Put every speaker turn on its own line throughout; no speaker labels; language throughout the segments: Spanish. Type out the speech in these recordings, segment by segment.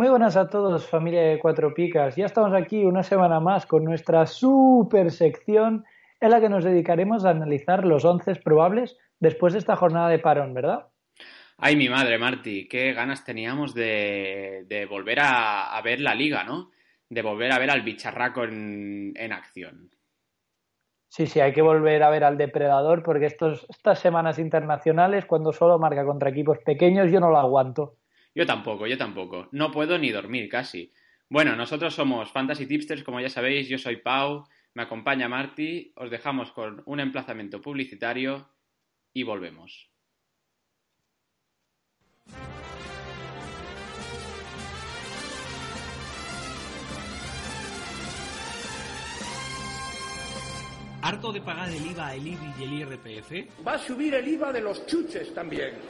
Muy buenas a todos, familia de Cuatro Picas. Ya estamos aquí una semana más con nuestra super sección en la que nos dedicaremos a analizar los once probables después de esta jornada de parón, ¿verdad?
Ay, mi madre, Marti, qué ganas teníamos de, de volver a, a ver la liga, ¿no? De volver a ver al bicharraco en, en acción.
Sí, sí, hay que volver a ver al depredador porque estos, estas semanas internacionales, cuando solo marca contra equipos pequeños, yo no lo aguanto.
Yo tampoco, yo tampoco. No puedo ni dormir casi. Bueno, nosotros somos Fantasy Tipsters, como ya sabéis, yo soy Pau, me acompaña Marti, os dejamos con un emplazamiento publicitario y volvemos.
¿Harto de pagar el IVA, el IBI y el IRPF?
Va a subir el IVA de los chuches también.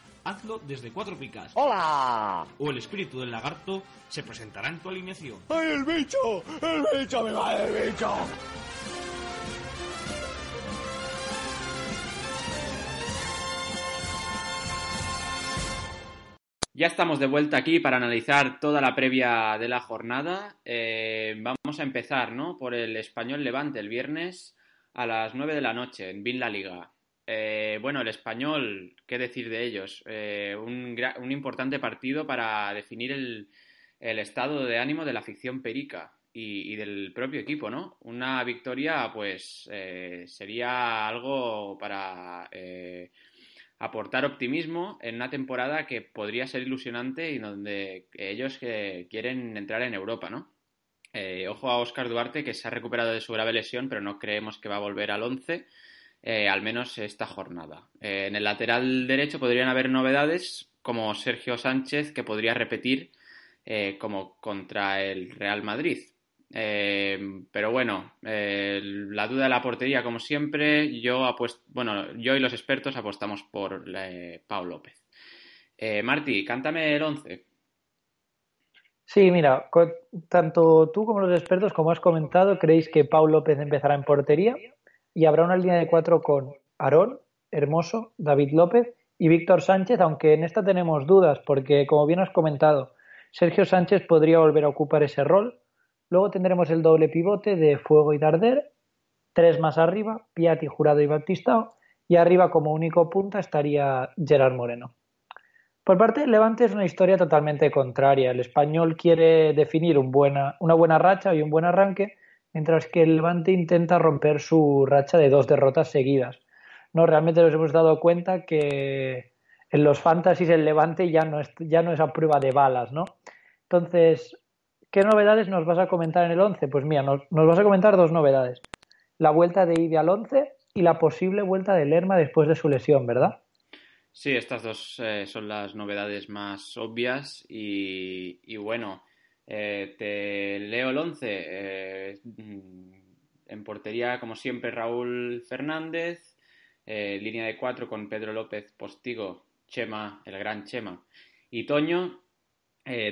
hazlo desde Cuatro Picas.
¡Hola!
O el espíritu del lagarto se presentará en tu alineación.
¡Ay, el bicho! ¡El bicho! ¡Me va el bicho!
Ya estamos de vuelta aquí para analizar toda la previa de la jornada. Eh, vamos a empezar, ¿no? Por el Español Levante el viernes a las 9 de la noche en Bin La Liga. Eh, bueno, el Español, ¿qué decir de ellos? Eh, un, importante partido para definir el, estado de ánimo de la ficción perica y, y del propio equipo, ¿no? Una victoria, pues, eh, sería algo para eh, aportar optimismo en una temporada que podría ser ilusionante y donde ellos eh, quieren entrar en Europa, ¿no? Ojo a Óscar Duarte, que se ha recuperado de su grave lesión, pero no creemos que va a volver al 11, eh, al menos esta jornada. Eh, en el lateral derecho podrían haber novedades, como Sergio Sánchez, que podría repetir eh, como contra el Real Madrid. Pero bueno, la duda de la portería, como siempre, yo apuesto, bueno, yo y los expertos apostamos por Pau López. Marti, cántame el 11.
Sí, mira, tanto tú como los expertos, como has comentado, creéis que Pau López empezará en portería y habrá una línea de cuatro con Aarón, Hermoso, David López y Víctor Sánchez, aunque en esta tenemos dudas porque, como bien has comentado, Sergio Sánchez podría volver a ocupar ese rol. Luego tendremos el doble pivote de Fuego y Darder, tres más arriba, Piatti, Jurado y Baptistao, y arriba como único punta estaría Gerard Moreno. Por parte del Levante es una historia totalmente contraria. El español quiere definir un buena, una buena racha y un buen arranque, mientras que el Levante intenta romper su racha de dos derrotas seguidas. No, realmente nos hemos dado cuenta que en los fantasies el Levante ya no es, ya no es a prueba de balas, ¿no? Entonces, ¿qué novedades nos vas a comentar en el 11? Pues mira, nos, nos vas a comentar dos novedades. La vuelta de Ibi al 11 y la posible vuelta de Lerma después de su lesión, ¿verdad?
Sí, estas dos eh, son las novedades más obvias y, y bueno, eh, te leo el 11. Eh, mm, En portería, como siempre, Raúl Fernández. Eh, línea de cuatro con Pedro López, Postigo, Chema, el gran Chema y Toño.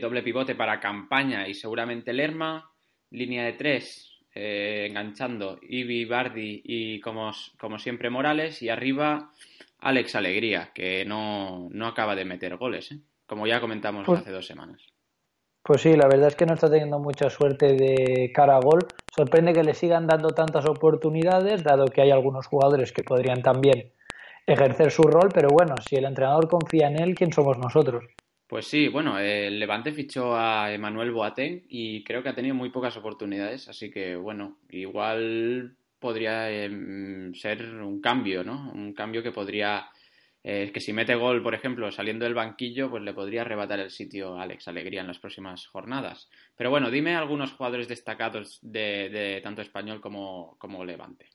Doble pivote para Campaña y seguramente Lerma. Línea de tres, eh, enganchando Ibi, Bardi y como, como siempre Morales. Y arriba Alex Alegría, que no, no acaba de meter goles, como ya comentamos
Pues-
hace dos semanas.
Pues sí, la verdad es que no está teniendo mucha suerte de cara a gol. Sorprende que le sigan dando tantas oportunidades, dado que hay algunos jugadores que podrían también ejercer su rol, pero bueno, si el entrenador confía en él, ¿quién somos nosotros?
Pues sí, bueno, el Levante fichó a Emanuel Boateng y creo que ha tenido muy pocas oportunidades, así que bueno, igual podría em, ser un cambio, ¿no? Un cambio que podría, eh, que si mete gol, por ejemplo, saliendo del banquillo, pues le podría arrebatar el sitio a Alex Alegría en las próximas jornadas. Pero bueno, dime algunos jugadores destacados de, tanto español como, como Levante.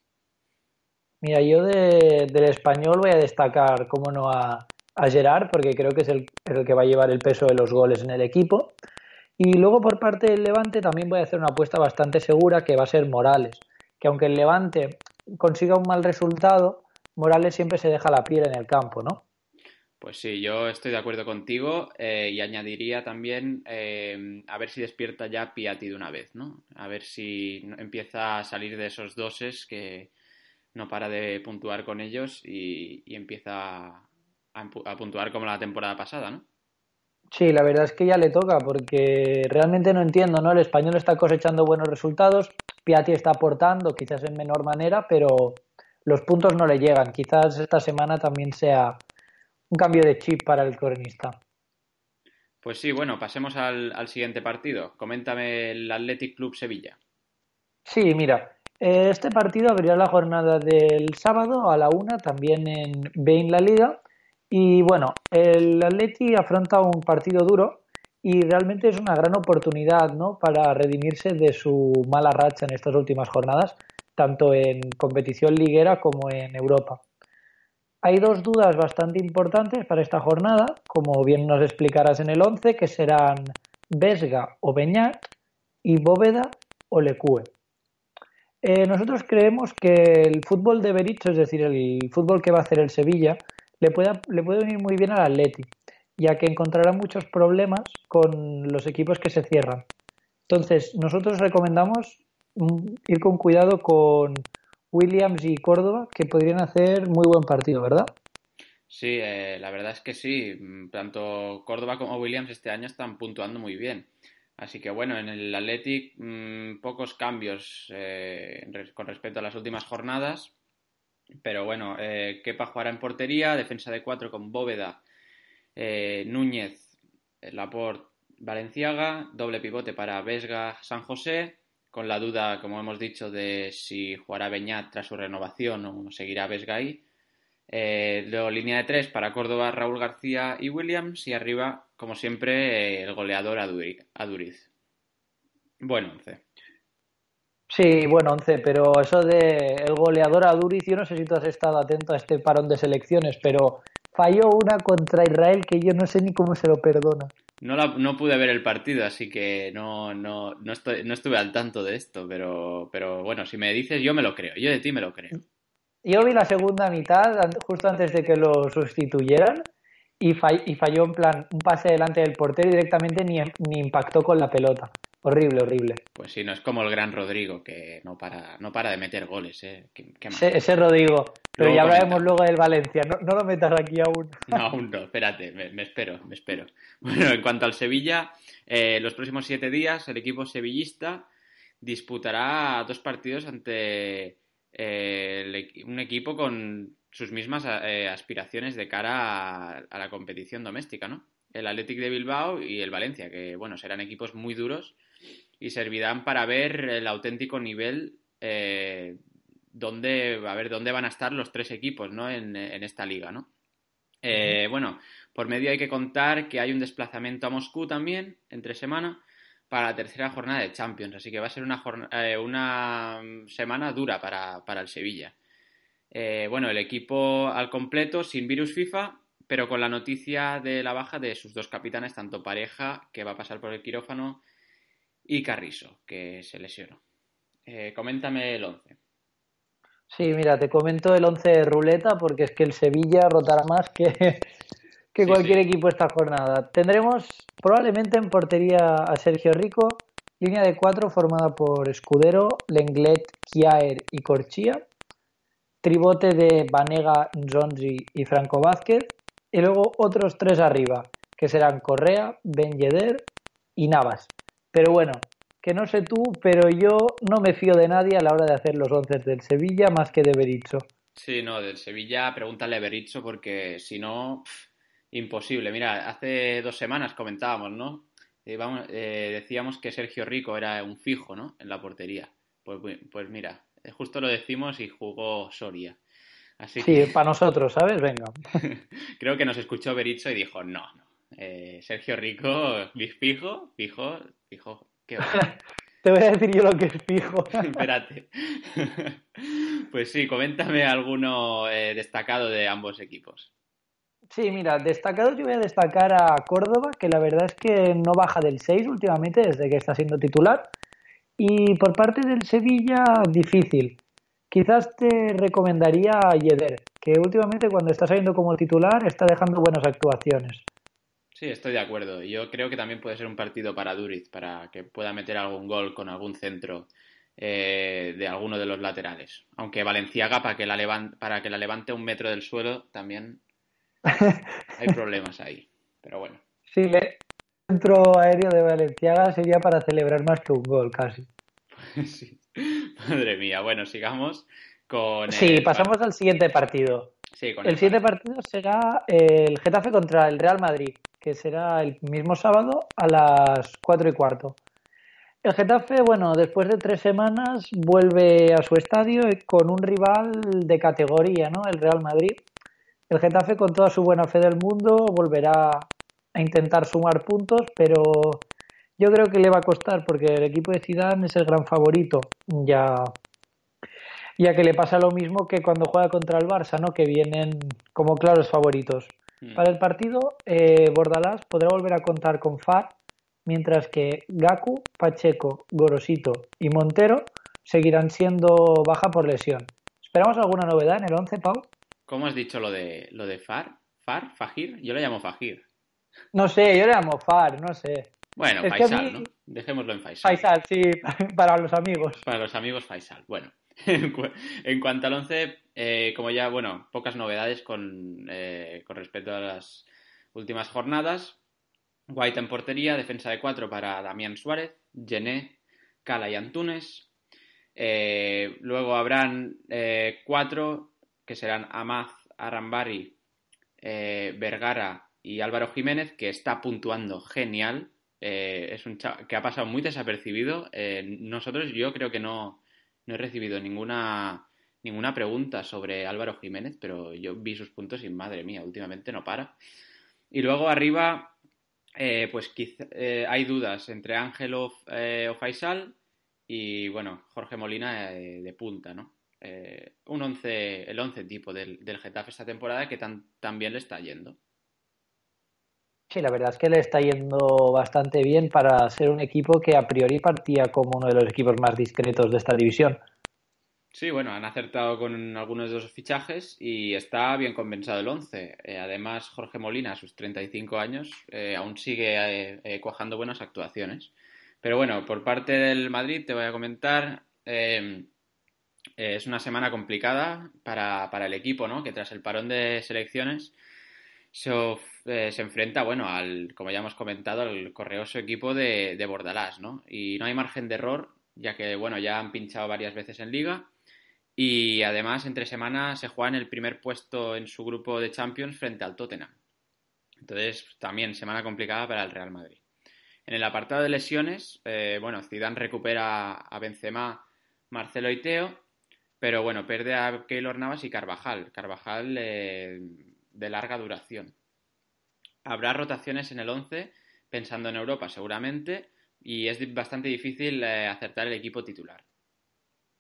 Mira, yo de- del español voy a destacar, como no, a, a Gerard, porque creo que es el, el que va a llevar el peso de los goles en el equipo. Y luego por parte del Levante también voy a hacer una apuesta bastante segura que va a ser Morales, que aunque el Levante consiga un mal resultado, Morales siempre se deja la piel en el campo, ¿no?
Pues sí, yo estoy de acuerdo contigo eh, y añadiría también eh, a ver si despierta ya Piatti de una vez, ¿no? A ver si empieza a salir de esos doses que no para de puntuar con ellos y, y empieza a, a puntuar como la temporada pasada, ¿no?
Sí, la verdad es que ya le toca, porque realmente no entiendo, ¿no? El español está cosechando buenos resultados, Piatti está aportando, quizás en menor manera, pero los puntos no le llegan. Quizás esta semana también sea un cambio de chip para el cronista.
Pues sí, bueno, pasemos al, al siguiente partido. Coméntame el Athletic Club Sevilla.
Sí, mira, eh, este partido abrirá la jornada del sábado a la una, también en Bein La Liga. Y bueno, el Atleti afronta un partido duro y realmente es una gran oportunidad, ¿no? para redimirse de su mala racha en estas últimas jornadas, tanto en competición liguera como en Europa. Hay dos dudas bastante importantes para esta jornada, como bien nos explicarás en el 11, que serán Vesga o Beñat y Bóveda o Lecue. Eh, nosotros creemos que el fútbol de Berizzo, es decir, el fútbol que va a hacer el Sevilla, le puede, le puede venir muy bien al Atleti, ya que encontrará muchos problemas con los equipos que se cierran. Entonces, nosotros recomendamos ir con cuidado con Williams y Córdoba, que podrían hacer muy buen partido, ¿verdad?
Sí, eh, la verdad es que sí. Mm, Tanto Córdoba como Williams este año están puntuando muy bien. Así que bueno, en el Athletic mm, pocos cambios eh, con respecto a las últimas jornadas. Pero bueno, eh, Kepa jugará en portería, defensa de cuatro con Bóveda, eh, Núñez, Laporte, Valenciaga, doble pivote para Vesga, San José, con la duda, como hemos dicho, de si jugará Beñat tras su renovación o seguirá Vesga ahí. Eh, línea de tres para Córdoba, Raúl García y Williams. Y arriba, como siempre, el goleador Aduri- Aduriz. Bueno, once.
Sí, bueno, 11, pero eso de el goleador Aduriz, yo no sé si tú has estado atento a este parón de selecciones, pero falló una contra Israel que yo no sé ni cómo se lo perdona.
No, la- no pude ver el partido, así que no, no, no, estoy, no estuve al tanto de esto, pero, pero bueno, si me dices, yo me lo creo. Yo de ti me lo creo.
Yo vi la segunda mitad, justo antes de que lo sustituyeran, y, y falló en plan un pase delante del portero y directamente ni, ni impactó con la pelota. Horrible, horrible.
Pues sí, no es como el gran Rodrigo, que no para, no para de meter goles, ¿eh? ¿Qué, qué más?
Ese, ese Rodrigo. Pero
Luego
ya hablaremos luego del Valencia. No, no lo metas aquí aún.
No, aún no, espérate, me, me espero, me espero. Bueno, en cuanto al Sevilla, eh, los próximos siete días el equipo sevillista disputará dos partidos ante eh, el un equipo con sus mismas eh, aspiraciones de cara a, a la competición doméstica, ¿no? El Athletic de Bilbao y el Valencia, que bueno, serán equipos muy duros y servirán para ver el auténtico nivel eh, dónde, a ver, dónde van a estar los tres equipos, ¿no? En, en esta liga, ¿no? Eh, bueno, por medio hay que contar que hay un desplazamiento a Moscú también, entre semana, para la tercera jornada de Champions. Así que va a ser una, eh, una semana dura para, para el Sevilla. Eh, bueno, el equipo al completo, sin virus FIFA, pero con la noticia de la baja de sus dos capitanes, tanto Pareja, que va a pasar por el quirófano, y Carrizo, que se lesionó. Eh, coméntame el 11.
Sí, mira, te comento el 11 de ruleta porque es que el Sevilla rotará más que, que
Sí,
cualquier
sí.
equipo esta jornada. Tendremos probablemente en portería a Sergio Rico, línea de cuatro formada por Escudero, Lenglet, Kiaer y Corchia, tribote de Vanega, Zonzi y Franco Vázquez, y luego otros tres arriba, que serán Correa, Ben Yedder y Navas. Pero bueno, que no sé tú, pero yo no me fío de nadie a la hora de hacer los once del Sevilla más que de Berizzo.
Sí, no, del Sevilla, pregúntale a Berizzo porque si no, imposible. Mira, hace dos semanas comentábamos, ¿no? Eh, vamos- eh, decíamos que Sergio Rico era un fijo, ¿no? En la portería. Pues, pues mira, eh, justo lo decimos y jugó Soria. Así
Sí,
que
para nosotros, ¿sabes? Venga.
creo que nos escuchó Berizzo y dijo, no, no. eh, Sergio Rico, fijo, fijo, fijo. ¿Qué va?
Te voy a decir yo lo que es fijo.
Espérate. Pues sí, coméntame alguno eh, destacado de ambos equipos.
Sí, mira, destacado yo voy a destacar a Córdoba, que la verdad es que no baja del 6 últimamente desde que está siendo titular. Y por parte del Sevilla, difícil. Quizás te recomendaría a Yeder, que últimamente cuando está saliendo como titular está dejando buenas actuaciones.
Sí, estoy de acuerdo. Yo creo que también puede ser un partido para Duriz, para que pueda meter algún gol con algún centro eh, de alguno de los laterales. Aunque Valenciaga, para que, la levan- para que la levante un metro del suelo, también hay problemas ahí. Pero bueno.
Sí, el centro aéreo de Valenciaga sería para celebrar más que un gol, casi.
Sí. Madre mía. Bueno, sigamos con...
Sí,
el
pasamos al siguiente partido.
Sí, con
El
el
siguiente
par-
partido será el Getafe contra el Real Madrid, que será el mismo sábado a las 4 y cuarto. El Getafe, bueno, después de tres semanas vuelve a su estadio con un rival de categoría, ¿no? El Real Madrid. El Getafe, con toda su buena fe del mundo, volverá a intentar sumar puntos, pero yo creo que le va a costar porque el equipo de Zidane es el gran favorito. Ya ya que le pasa lo mismo que cuando juega contra el Barça, ¿no? Que vienen como claros favoritos.
Mm.
Para el partido, eh, Bordalás podrá volver a contar con Far, mientras que Gaku, Pacheco, Gorosito y Montero seguirán siendo baja por lesión. ¿Esperamos alguna novedad en el 11, Pau?
¿Cómo has dicho lo de, lo de Far? ¿Far? ¿Fajir? Yo lo llamo Fajir.
No sé, yo le llamo Far, no sé.
Bueno,
Es a
Faisal,
mí-
¿no? Dejémoslo en Faisal.
Faisal, sí, para los amigos.
Para los amigos Faisal. Bueno, en cu- en cuanto al 11, eh, como ya, bueno, pocas novedades con, eh, con respecto a las últimas jornadas. White en portería, defensa de 4 para Damián Suárez, Gené, Cala y Antunes. Eh, luego habrán eh, cuatro que serán Amaz, Arambari, Vergara y Álvaro Jiménez, que está puntuando genial. Es un que ha pasado muy desapercibido. Nosotros, yo creo que no, no he recibido ninguna, ninguna pregunta sobre Álvaro Jiménez, pero yo vi sus puntos y madre mía, últimamente no para. Y luego arriba, eh, pues quizá, eh, hay dudas entre Ángel eh, o Faisal y bueno, Jorge Molina de punta, ¿no? Un once, el 11 tipo del, del Getafe esta temporada que tan bien le está yendo.
Sí, la verdad es que le está yendo bastante bien para ser un equipo que a priori partía como uno de los equipos más discretos de esta división.
Sí, bueno, han acertado con algunos de esos fichajes y está bien compensado el 11. Eh, además, Jorge Molina, a sus 35 años, eh, aún sigue eh, eh, cuajando buenas actuaciones. Pero bueno, por parte del Madrid te voy a comentar, eh, es una semana complicada para, para el equipo, ¿no? Que tras el parón de selecciones eh, se enfrenta, bueno, al, como ya hemos comentado, al correoso equipo de, de Bordalás, ¿no? Y no hay margen de error, ya que, bueno, ya han pinchado varias veces en Liga y además, entre semana se juega en el primer puesto en su grupo de Champions frente al Tottenham. Entonces, también semana complicada para el Real Madrid. En el apartado de lesiones, eh, bueno, Zidane recupera a Benzema, Marcelo y Teo, pero bueno, pierde a Keylor Navas y Carvajal. Carvajal eh, de larga duración. Habrá rotaciones en el 11, pensando en Europa seguramente, y es bastante difícil eh, acertar el equipo titular.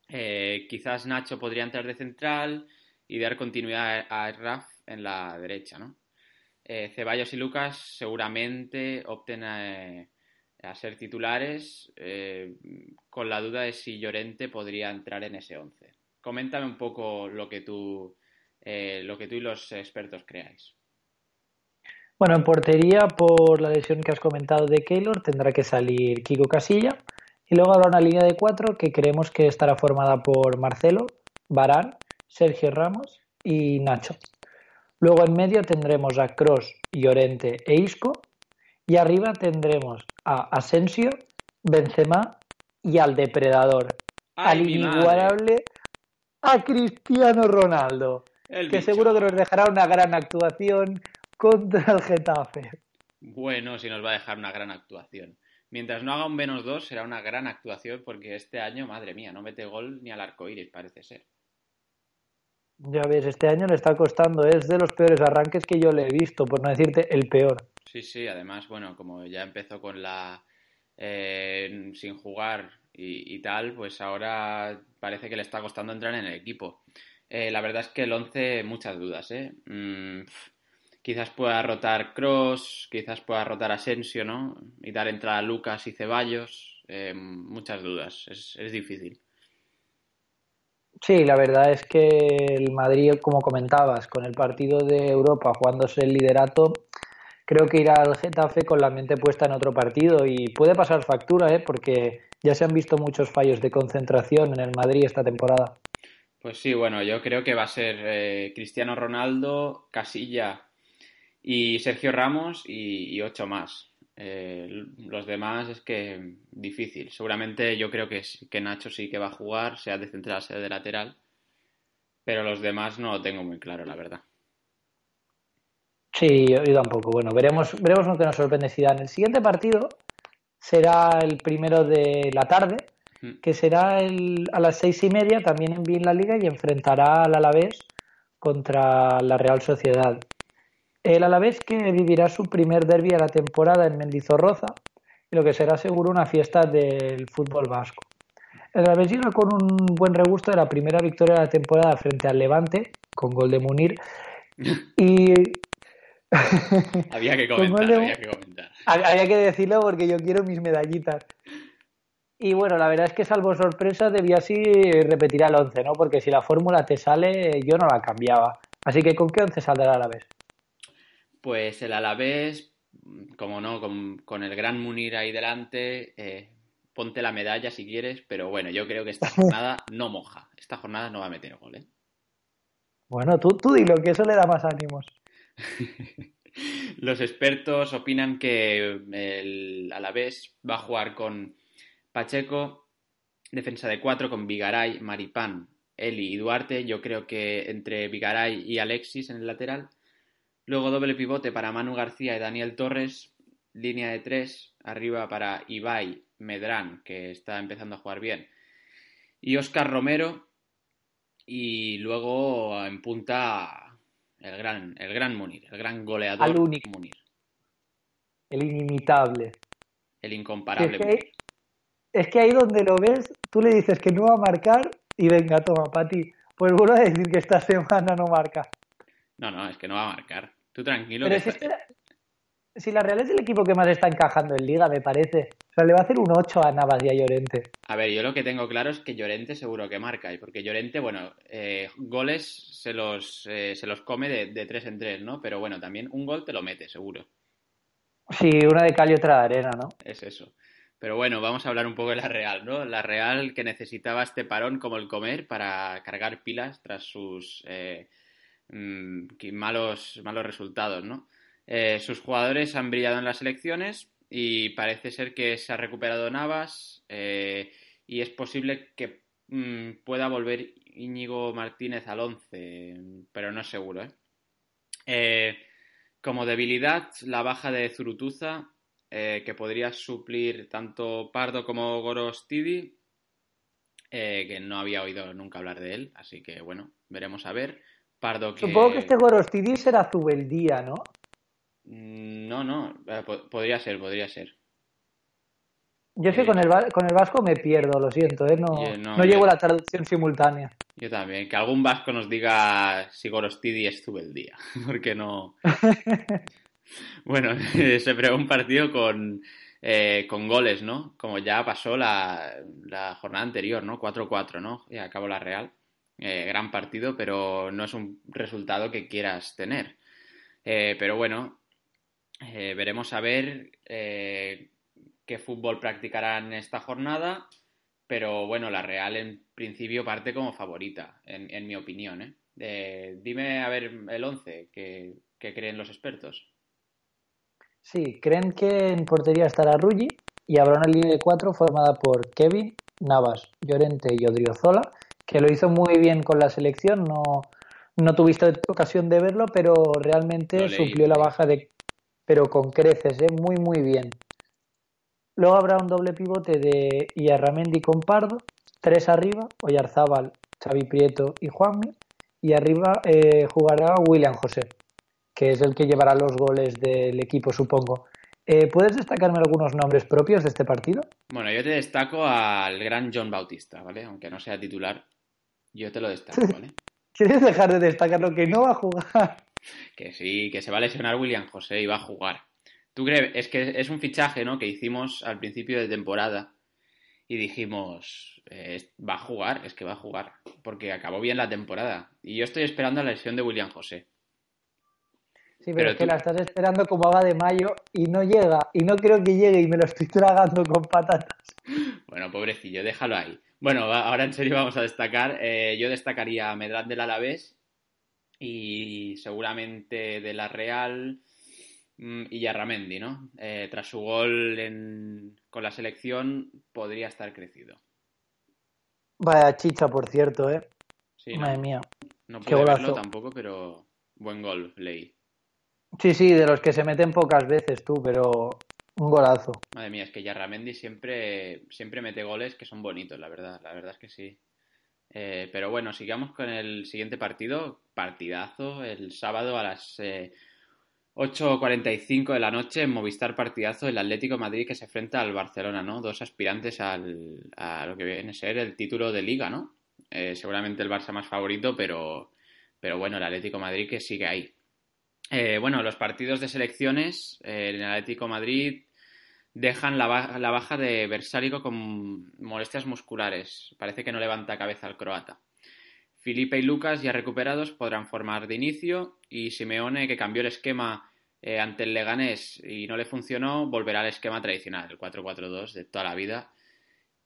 Eh, quizás Nacho podría entrar de central y dar continuidad a Raf en la derecha, ¿no? Eh, Ceballos y Lucas seguramente opten a ser titulares, con la duda de si Llorente podría entrar en ese 11. Coméntame un poco lo que tú, eh, lo que tú y los expertos creáis.
Bueno, en portería, por la lesión que has comentado de Keylor, tendrá que salir Kiko Casilla. Y luego habrá una línea de cuatro que creemos que estará formada por Marcelo, Barán, Sergio Ramos y Nacho. Luego en medio tendremos a Cross, Llorente e Isco. Y arriba tendremos a Asensio, Benzema y al depredador,
¡Ay,
al inigualable, a Cristiano Ronaldo,
El
que
bicho.
seguro que nos dejará una gran actuación contra el Getafe.
Bueno, si nos va a dejar una gran actuación. Mientras no haga un menos 2, será una gran actuación porque este año, madre mía, no mete gol ni al arco iris, parece ser.
Ya ves, este año le está costando, es de los peores arranques que yo le he visto, por no decirte el peor.
Sí, sí, además, bueno, como ya empezó con la. eh, sin jugar y, y tal, pues ahora parece que le está costando entrar en el equipo. Eh, la verdad es que el 11, muchas dudas, ¿eh? Mm, quizás pueda rotar Cross, quizás pueda rotar Asensio, ¿no? Y dar entrada a Lucas y Ceballos. eh, muchas dudas, es, es difícil.
Sí, la verdad es que el Madrid, como comentabas, con el partido de Europa jugándose el liderato, creo que irá al Getafe con la mente puesta en otro partido y puede pasar factura, ¿eh? porque ya se han visto muchos fallos de concentración en el Madrid esta temporada.
Pues sí, bueno, yo creo que va a ser eh, Cristiano Ronaldo, Casilla y Sergio Ramos y, ocho más. Eh, los demás es que difícil. Seguramente yo creo que, que Nacho sí que va a jugar, sea de central, sea de lateral. Pero los demás no lo tengo muy claro, la verdad.
Sí, yo, tampoco. Bueno, veremos, veremos lo que nos sorprende Zidane. El siguiente partido será el primero de la tarde. Que será el- a las seis y media, también en Bien la Liga, y enfrentará al Alavés contra la Real Sociedad. El Alavés que vivirá su primer derbi de la temporada en Mendizorroza, y lo que será seguro una fiesta del fútbol vasco. El Alavés llega con un buen regusto de la primera victoria de la temporada frente al Levante, con gol de Munir, y
Había que comentar,
de-
había que comentar.
Hab- Había que decirlo porque yo quiero mis medallitas. Y bueno, la verdad es que salvo sorpresa, debía así repetirá el 11, ¿no? Porque si la fórmula te sale, yo no la cambiaba. Así que ¿con qué 11 saldrá a la vez?
Pues el Alavés, como no, con, con el gran Munir ahí delante, eh, ponte la medalla si quieres, pero bueno, yo creo que esta jornada no moja. Esta jornada no va a meter gol, ¿eh?
Bueno, tú, tú dilo, que eso le da más ánimos.
Los expertos opinan que el Alavés va a jugar con Pacheco, defensa de cuatro, con Vigaray, Maripán, Eli y Duarte. Yo creo que entre Vigaray y Alexis en el lateral. Luego doble pivote para Manu García y Daniel Torres. Línea de tres, arriba para Ibai, Medrán, que está empezando a jugar bien. Y Oscar Romero. Y luego en punta el gran, el gran Munir, el gran goleador
Al único.
Munir,
El inimitable.
el incomparable
es, que,
Munir.
Es que ahí donde lo ves, tú le dices que no va a marcar y venga, toma, para ti. Pues vuelvo a decir que esta semana no marca.
No, no, es que no va a marcar. Tú tranquilo.
Pero
que
si, si la Real es el equipo que más está encajando en Liga, me parece. O sea, le va a hacer un 8 a Navas y a Llorente.
A ver, yo lo que tengo claro es que Llorente seguro que marca. Y porque Llorente, bueno, eh, goles se los, eh, se los come de, de tres en tres, ¿no? Pero bueno, también un gol te lo mete, seguro.
Sí, una de cal y otra de arena, ¿no?
Es eso. Pero bueno, vamos a hablar un poco de la Real, ¿no? La Real que necesitaba este parón como el comer para cargar pilas tras sus eh, mm, malos, malos resultados, ¿no? Eh, sus jugadores han brillado en las elecciones y parece ser que se ha recuperado Navas eh, y es posible que mm, pueda volver Íñigo Martínez al 11, pero no es seguro. Eh, como debilidad, la baja de Zurutuza, eh, que podría suplir tanto Pardo como Gorostidi, eh, que no había oído nunca hablar de él, así que bueno, veremos a ver. Pardo que...
Supongo que este Gorostidi será Zubeldía, ¿no?
Mm, No, no, eh, po- podría ser, podría ser.
Yo sé
Eh,
con el, con el vasco me pierdo, lo siento, ¿eh? No,
Yo no,
no
yo-
llevo la traducción simultánea.
Yo también. Que algún vasco nos diga si Gorostidi es Zubeldía, porque no... Bueno, se pregó un partido con eh, con goles, ¿no? Como ya pasó la, la jornada anterior, ¿no? 4-4, ¿no? Y acabó la Real. Eh, gran partido, pero no es un resultado que quieras tener. Eh, pero bueno, veremos a ver qué fútbol practicarán esta jornada. Pero bueno, la Real en principio parte como favorita, en, mi opinión. ¿eh? Dime, a ver, el 11, ¿qué, qué creen los expertos?
Sí, creen que en portería estará Ruggi y habrá una línea de cuatro formada por Kevin, Navas, Llorente y Odriozola, que lo hizo muy bien con la selección. No, no tuviste ocasión de verlo, pero realmente
leí,
suplió la baja de. Pero con creces, ¿eh? muy, muy bien. Luego habrá un doble pivote de Iarramendi con Pardo, tres arriba, Oyarzábal, Xavi Prieto y Juanmi, y arriba eh, jugará William José, que es el que llevará los goles del equipo, supongo. Eh, ¿Puedes destacarme algunos nombres propios de este partido?
Bueno, yo te destaco al gran John Bautista, ¿vale? Aunque no sea titular, yo te lo destaco, ¿vale?
¿Quieres dejar de destacar lo que no va a jugar?
Que sí, que se va a lesionar William José y va a jugar. ¿Tú crees? Es que es un fichaje, ¿no? Que hicimos al principio de temporada y dijimos, eh, va a jugar, es que va a jugar, porque acabó bien la temporada. Y yo estoy esperando la lesión de William José.
Sí, pero,
Pero
es que
tú-
la estás esperando como haga de mayo y no llega, y no creo que llegue y me lo estoy tragando con patatas.
Bueno, pobrecillo, déjalo ahí. Bueno, ahora en serio vamos a destacar. eh, yo destacaría a Medrat del Alavés y seguramente de la Real mm, y Yarramendi, ¿no? Eh, tras su gol en- con la selección podría estar crecido.
Vaya chicha, por cierto, ¿eh?
Sí, ¿no?
Madre mía.
No pude verlo tampoco, pero buen gol leí.
Sí, sí, de los que se meten pocas veces tú, pero un golazo.
Madre mía, es que Yarramendi siempre, siempre mete goles que son bonitos, la verdad. La verdad es que sí. Eh, pero bueno, sigamos con el siguiente partido. Partidazo, el sábado a las eh, 8.45 de la noche en Movistar Partidazo, el Atlético Madrid que se enfrenta al Barcelona, ¿no? Dos aspirantes al, a lo que viene a ser el título de Liga, ¿no? Eh, seguramente el Barça más favorito, pero, pero bueno, el Atlético Madrid que sigue ahí. Eh, bueno, los partidos de selecciones eh, en el Atlético Madrid dejan la, ba- la baja de Versálico con molestias musculares. Parece que no levanta cabeza el croata. Felipe y Lucas, ya recuperados, podrán formar de inicio y Simeone, que cambió el esquema eh, ante el Leganés y no le funcionó, volverá al esquema tradicional, el 4-4-2 de toda la vida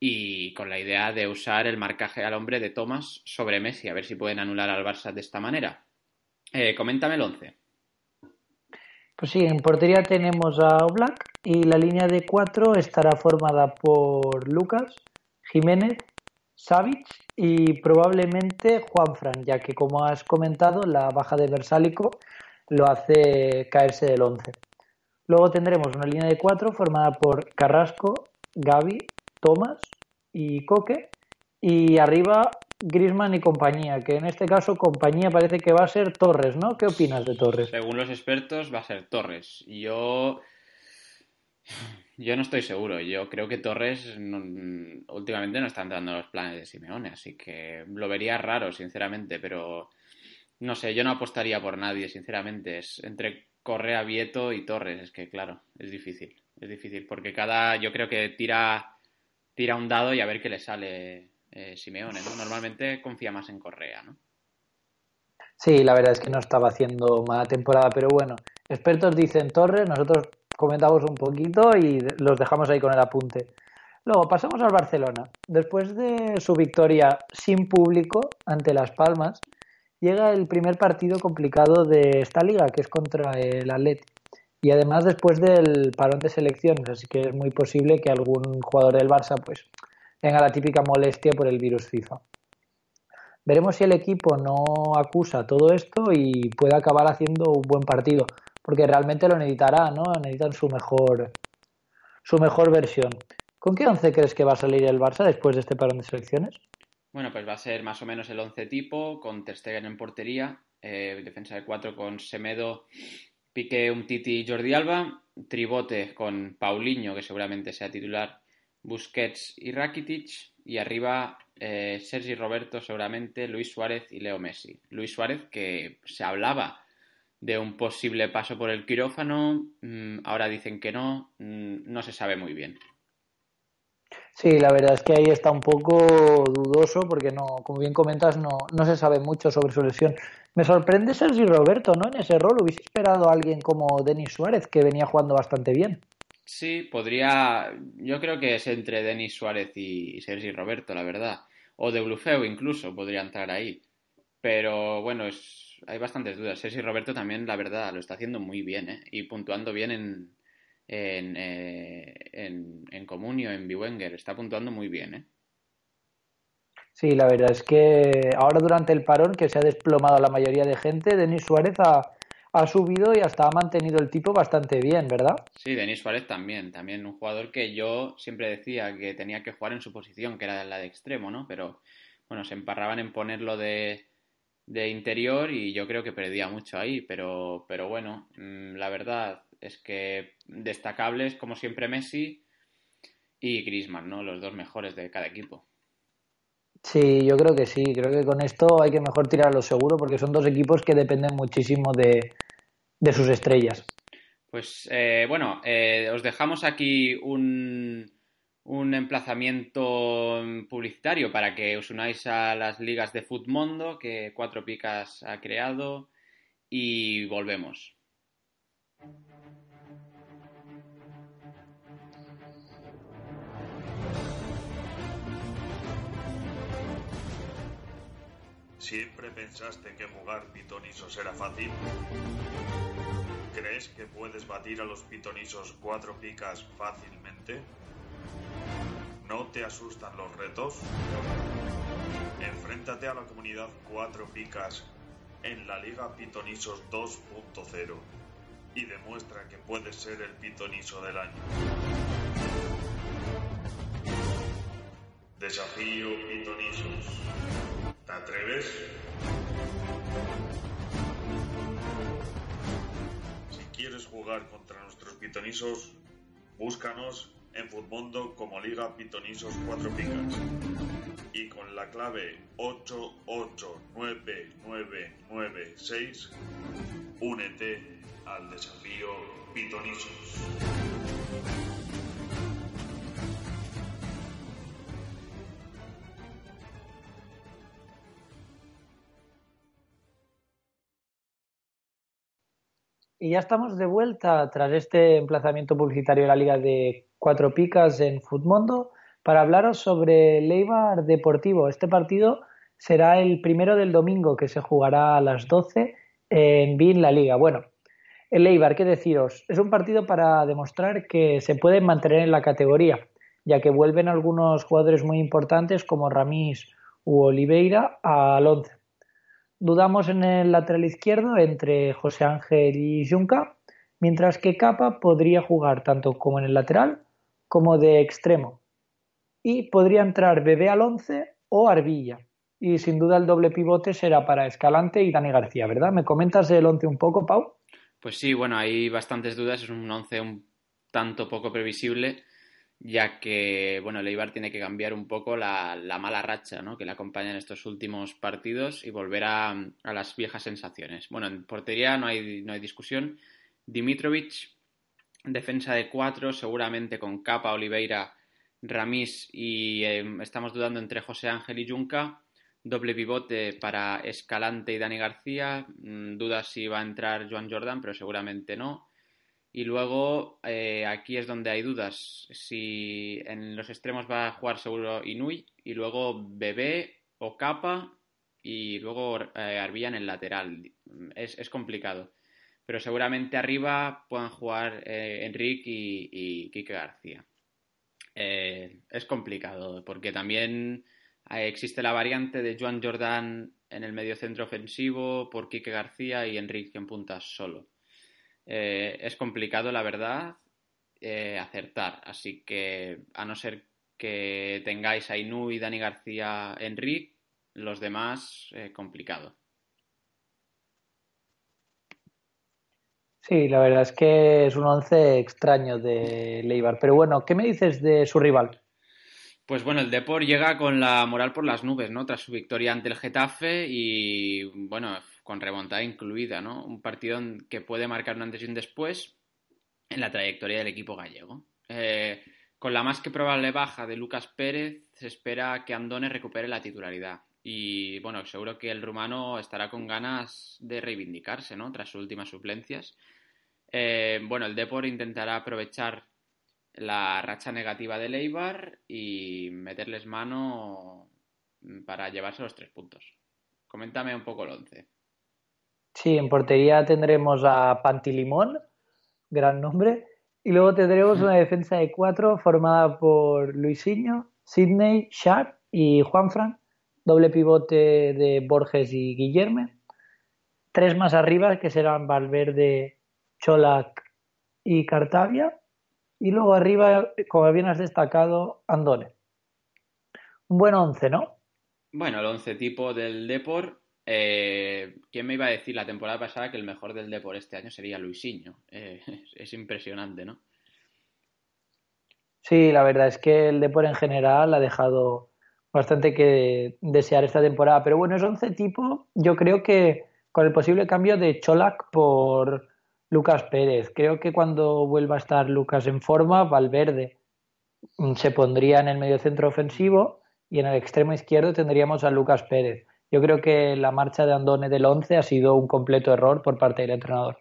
y con la idea de usar el marcaje al hombre de Thomas sobre Messi, a ver si pueden anular al Barça de esta manera. Eh, coméntame el 11.
Pues sí, en portería tenemos a Oblak y la línea de cuatro estará formada por Lucas, Jiménez, Savic y probablemente Juanfran, ya que como has comentado, la baja de Versálico lo hace caerse del 11. Luego tendremos una línea de cuatro formada por Carrasco, Gaby, Tomás y Coque. Y arriba Grisman y compañía, que en este caso compañía parece que va a ser Torres, ¿no? ¿Qué opinas de Torres?
Según los expertos, va a ser Torres. Yo. Yo no estoy seguro. Yo creo que Torres últimamente no está entrando en los planes de Simeone, así que lo vería raro, sinceramente, pero no sé, yo no apostaría por nadie, sinceramente. Es entre Correa, Vieto y Torres. Es que, claro, es difícil. Es difícil, porque cada. Yo creo que tira, tira un dado y a ver qué le sale eh, Simeone, ¿no? Normalmente confía más en Correa, ¿no?
Sí, la verdad es que no estaba haciendo mala temporada, pero bueno, expertos dicen Torres, nosotros comentamos un poquito y los dejamos ahí con el apunte. Luego pasamos al Barcelona. Después de su victoria sin público ante Las Palmas, llega el primer partido complicado de esta liga, que es contra el Atleti. Y además después del parón de selecciones, así que es muy posible que algún jugador del Barça pues tenga la típica molestia por el virus FIFA. Veremos si el equipo no acusa todo esto y puede acabar haciendo un buen partido, porque realmente lo necesitará, ¿no? Necesitan su mejor su mejor versión. ¿Con qué once crees que va a salir el Barça después de este parón de selecciones?
Bueno, pues va a ser más o menos el 11 tipo, con Ter Stegen en portería, eh, defensa de 4 con Semedo, Piqué, Umtiti y Jordi Alba, tribote con Paulinho, que seguramente sea titular, Busquets y Rakitic, y arriba eh, Sergi Roberto seguramente, Luis Suárez y Leo Messi. Luis Suárez que se hablaba de un posible paso por el quirófano. Mm, ahora dicen que no, mm, no se sabe muy bien.
Sí, la verdad es que ahí está un poco dudoso porque no, como bien comentas, no, no se sabe mucho sobre su lesión. Me sorprende Sergi Roberto, ¿no? En ese rol hubiese esperado a alguien como Denis Suárez, que venía jugando bastante bien.
Sí, podría. Yo creo que es entre Denis Suárez y Sergi Roberto, la verdad. O de Blufeu incluso podría entrar ahí. Pero bueno, es... hay bastantes dudas. Sergi Roberto también, la verdad, lo está haciendo muy bien, ¿eh? Y puntuando bien en, en, eh, en, en Comunio, en Biwenger. Está puntuando muy bien, ¿eh?
Sí, la verdad es que ahora durante el parón que se ha desplomado la mayoría de gente, Denis Suárez ha, ha subido y hasta ha mantenido el tipo bastante bien, ¿verdad?
Sí, Denis Suárez también, también un jugador que yo siempre decía que tenía que jugar en su posición, que era la de extremo, ¿no? Pero bueno, se emparraban en ponerlo de, de interior y yo creo que perdía mucho ahí, pero, pero bueno, mm, la verdad es que destacables como siempre Messi y Griezmann, ¿no? Los dos mejores de cada equipo.
Sí, yo creo que sí. Creo que con esto hay que mejor tirar a lo seguro porque son dos equipos que dependen muchísimo de, de sus estrellas.
Pues eh, bueno, eh, os dejamos aquí un, un emplazamiento publicitario para que os unáis a las ligas de Futmundo que Cuatro Picas ha creado y volvemos.
¿Siempre pensaste que jugar pitonisos era fácil? ¿Crees que puedes batir a los pitonisos cuatro picas fácilmente? ¿No te asustan los retos? Enfréntate a la comunidad cuatro picas en la Liga Pitonisos 2.0 y demuestra que puedes ser el pitoniso del año. Desafío pitonisos. ¿Te atreves? Si quieres jugar contra nuestros pitonisos, búscanos en Futmundo como Liga Pitonisos 4 Picas. Y con la clave 889996, únete al desafío Pitonisos.
Y ya estamos de vuelta tras este emplazamiento publicitario de la Liga de Cuatro Picas en Futmundo para hablaros sobre Leibar Deportivo. Este partido será el primero del domingo que se jugará a las 12 en BIN La Liga. Bueno, el Leibar, ¿qué deciros? Es un partido para demostrar que se pueden mantener en la categoría, ya que vuelven algunos jugadores muy importantes como Ramís u Oliveira al 11. Dudamos en el lateral izquierdo entre José Ángel y Junca, mientras que Capa podría jugar tanto como en el lateral como de extremo. Y podría entrar Bebé al 11 o Arbilla. Y sin duda el doble pivote será para Escalante y Dani García, ¿verdad? ¿Me comentas el 11 un poco, Pau?
Pues sí, bueno, hay bastantes dudas, es un 11 un tanto poco previsible ya que bueno, el Eibar tiene que cambiar un poco la, la mala racha ¿no? que le acompaña en estos últimos partidos y volver a, a, las viejas sensaciones. Bueno, en portería no hay, no hay discusión. Dimitrovic, defensa de cuatro, seguramente con Capa, Oliveira, Ramis y eh, estamos dudando entre José Ángel y Junca. Doble pivote para Escalante y Dani García. Mm, dudas si va a entrar Joan Jordan, pero seguramente no. Y luego eh, aquí es donde hay dudas. Si en los extremos va a jugar seguro Inui y luego Bebé o Capa y luego eh, en el lateral. Es, es, complicado. Pero seguramente arriba puedan jugar eh, Enrique y, y Quique García. Eh, es complicado porque también existe la variante de Joan Jordan en el medio centro ofensivo por Quique García y Enrique en puntas solo. Eh, es complicado, la verdad, eh, acertar. Así que, a no ser que tengáis a Inui, Dani García, Enrique, los demás, eh, complicado.
Sí, la verdad es que es un once extraño de Leibar. Pero bueno, ¿qué me dices de su rival?
Pues bueno, el Depor llega con la moral por las nubes, ¿no? Tras su victoria ante el Getafe y, bueno, con remontada incluida, ¿no? Un partido que puede marcar un antes y un después en la trayectoria del equipo gallego. Eh, con la más que probable baja de Lucas Pérez, se espera que Andone recupere la titularidad. Y bueno, seguro que el rumano estará con ganas de reivindicarse, ¿no? Tras sus últimas suplencias. Eh, bueno, el Depor intentará aprovechar la racha negativa de Leibar y meterles mano para llevarse los tres puntos. Coméntame un poco el once.
Sí, en portería tendremos a Pantilimón, gran nombre, y luego tendremos una defensa de cuatro formada por Luisinho, Sidney, Sharp y Juanfran, doble pivote de Borges y Guillerme. Tres más arriba que serán Valverde, Cholac y Cartavia y luego arriba, como bien has destacado, Andone. Un buen once, ¿no?
Bueno, el once tipo del Depor. Eh, ¿Quién me iba a decir la temporada pasada que el mejor del Depor este año sería Luisinho? Eh, es impresionante, ¿no?
Sí, la verdad es que el Depor en general ha dejado bastante que desear esta temporada. Pero bueno, es once tipo, yo creo que con el posible cambio de Cholak por Lucas Pérez. Creo que cuando vuelva a estar Lucas en forma, Valverde se pondría en el medio centro ofensivo y en el extremo izquierdo tendríamos a Lucas Pérez. Yo creo que la marcha de Andone del 11 ha sido un completo error por parte del entrenador.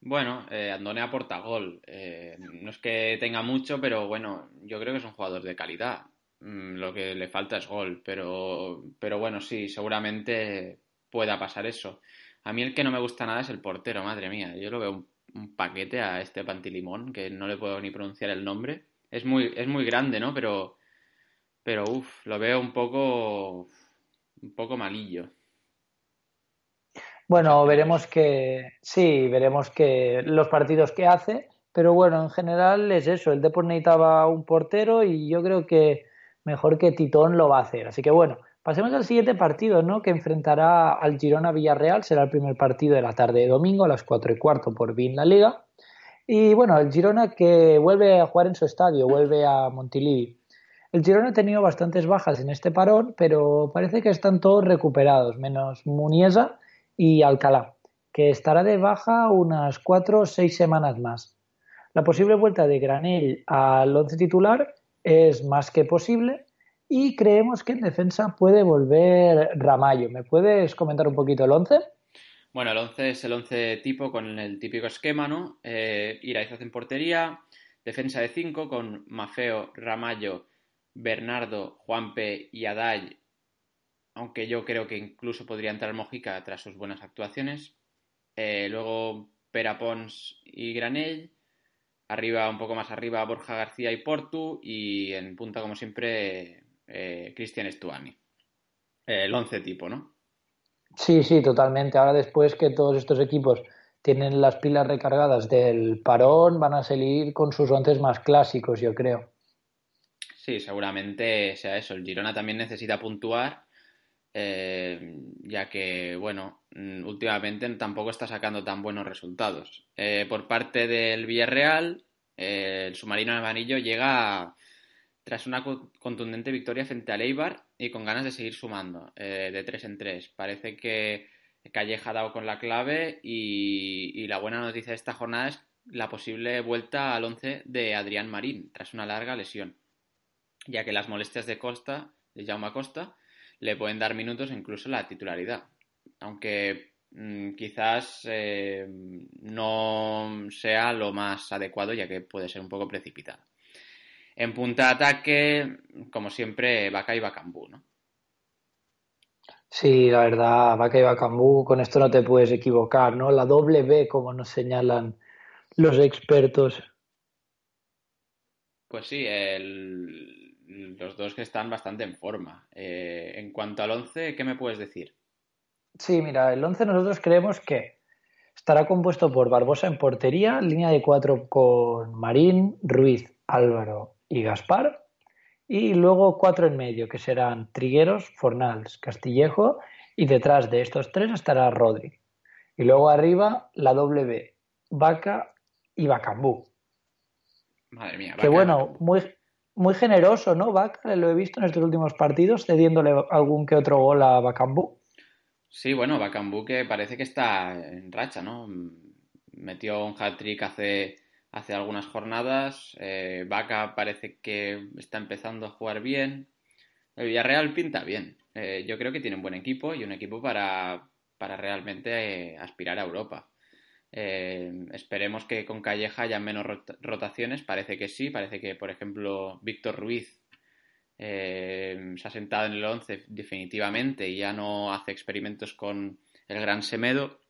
Bueno, eh, Andone aporta gol. Eh, no es que tenga mucho, pero bueno, yo creo que es un jugador de calidad. Mm, lo que le falta es gol, pero, pero bueno, sí, seguramente pueda pasar eso. A mí el que no me gusta nada es el portero, madre mía. Yo lo veo un, paquete a este Pantilimón, que no le puedo ni pronunciar el nombre. Es muy, es muy grande, ¿no? Pero, pero uff, lo veo un poco, un poco malillo.
Bueno, veremos que, sí, veremos que los partidos que hace, pero bueno, en general es eso. El Depor necesitaba un portero y yo creo que mejor que Titón lo va a hacer. Así que bueno, Pasemos al siguiente partido, ¿no? Que enfrentará al Girona Villarreal. Será el primer partido de la tarde de domingo a las 4 y cuarto por BIN La Liga. Y bueno, el Girona que vuelve a jugar en su estadio, vuelve a Montilivi. El Girona ha tenido bastantes bajas en este parón, pero parece que están todos recuperados, menos Muniesa y Alcalá, que estará de baja unas 4 o 6 semanas más. La posible vuelta de Granell al once titular es más que posible, y creemos que en defensa puede volver Ramallo. ¿Me puedes comentar un poquito el 11?
Bueno, el 11 es el 11 tipo con el típico esquema, ¿no? Eh, Iraizoz en portería, defensa de 5 con Mafeo, Ramallo, Bernardo, Juanpe y Adai, aunque yo creo que incluso podría entrar Mojica tras sus buenas actuaciones. Eh, luego Perapons y Granell. Arriba, un poco más arriba, Borja García y Portu. Y en punta, como siempre, eh, Cristian Stuani. Eh, el 11 tipo, ¿no?
Sí, sí, totalmente. Ahora después que todos estos equipos tienen las pilas recargadas del parón, van a salir con sus once más clásicos, yo creo.
Sí, seguramente sea eso. El Girona también necesita puntuar, eh, ya que, bueno, mm, últimamente tampoco está sacando tan buenos resultados. por parte del Villarreal, el submarino amarillo llega tras una contundente victoria frente a Eibar y con ganas de seguir sumando eh, de tres en tres. Parece que Calleja ha dado con la clave y, la buena noticia de esta jornada es la posible vuelta al once de Adrián Marín tras una larga lesión, ya que las molestias de Costa, de Jaume Costa, le pueden dar minutos e incluso la titularidad. Aunque mm, quizás eh, no sea lo más adecuado, ya que puede ser un poco precipitado. En punta de ataque, como siempre, Vaca y Bacambú, ¿no?
Sí, la verdad, Vaca y Bacambú, con esto no te puedes equivocar, ¿no? La doble B, como nos señalan los expertos.
Pues sí, los dos que están bastante en forma. Eh, en cuanto al 11, ¿qué me puedes decir?
Sí, mira, el 11 nosotros creemos que estará compuesto por Barbosa en portería, línea de cuatro con Marín, Ruiz, Álvaro y Gaspar. Y luego cuatro en medio, que serán Trigueros, Fornals, Castillejo, y detrás de estos tres estará Rodri. Y luego arriba la W, Vaca y Bacambú.
Madre mía.
que bueno, muy, muy generoso, ¿no? Vaca, lo he visto en estos últimos partidos, cediéndole algún que otro gol a Bacambú.
Sí, bueno, Bacambú que parece que está en racha, ¿no? Metió un hat-trick hace, hace algunas jornadas. Eh, Vaca parece que está empezando a jugar bien. El Villarreal pinta bien. Eh, yo creo que tiene un buen equipo y un equipo para, para realmente eh, aspirar a Europa. Eh, esperemos que con Calleja haya menos rotaciones. Parece que sí. Parece que, por ejemplo, Víctor Ruiz eh, se ha sentado en el 11 definitivamente y ya no hace experimentos con el gran Semedo.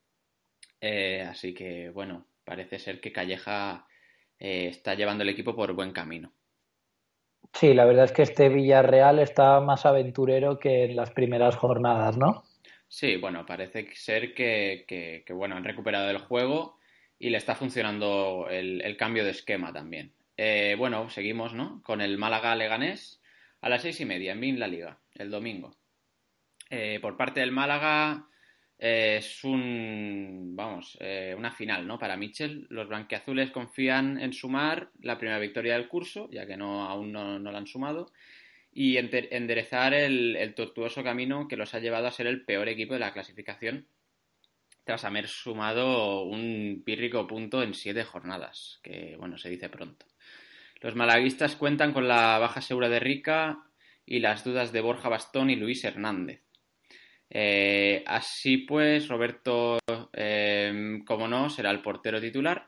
Eh, así que, bueno, parece ser que Calleja está llevando el equipo por buen camino.
Sí, la verdad es que este Villarreal está más aventurero que en las primeras jornadas, ¿no?
Sí, bueno, parece ser que, que, bueno, han recuperado el juego y le está funcionando el, cambio de esquema también. Eh, bueno, seguimos, ¿no? Con el Málaga Leganés a las seis y media en Bin La Liga, el domingo. Eh, por parte del Málaga eh, es un, vamos, una final, ¿no? Para Mitchell, los blanqueazules confían en sumar la primera victoria del curso, ya que no aún no, no la han sumado, y enderezar el, tortuoso camino que los ha llevado a ser el peor equipo de la clasificación tras haber sumado un pírrico punto en siete jornadas, que bueno, se dice pronto. Los malaguistas cuentan con la baja segura de Rica y las dudas de Borja Bastón y Luis Hernández. Eh, así pues, Roberto, em, como no, será el portero titular.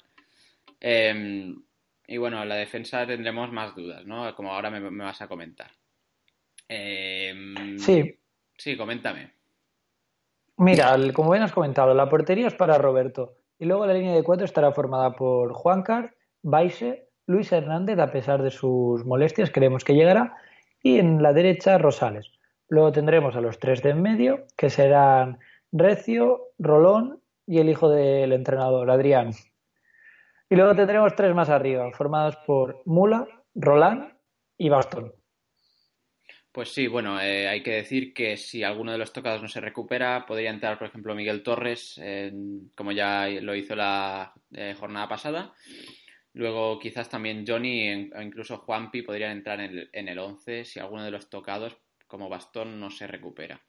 Em, y bueno, en la defensa tendremos más dudas, ¿no? Como ahora me vas a comentar.
Em, sí.
Sí, coméntame.
Mira, como bien has comentado, la portería es para Roberto. Y luego la línea de cuatro estará formada por Juancar, Baise, Luis Hernández, a pesar de sus molestias, creemos que llegará. Y en la derecha, Rosales. Luego tendremos a los tres de en medio, que serán Recio, Rolón y el hijo del entrenador, Adrián. Y luego tendremos tres más arriba, formados por Mula, Rolán y Bastón.
Pues sí, bueno, eh, hay que decir que si alguno de los tocados no se recupera, podría entrar, por ejemplo, Miguel Torres, como ya lo hizo la eh, jornada pasada. Luego, quizás también Johnny o incluso Juanpi podrían entrar en el, en el 11 si alguno de los tocados, como Bastón, no se recupera.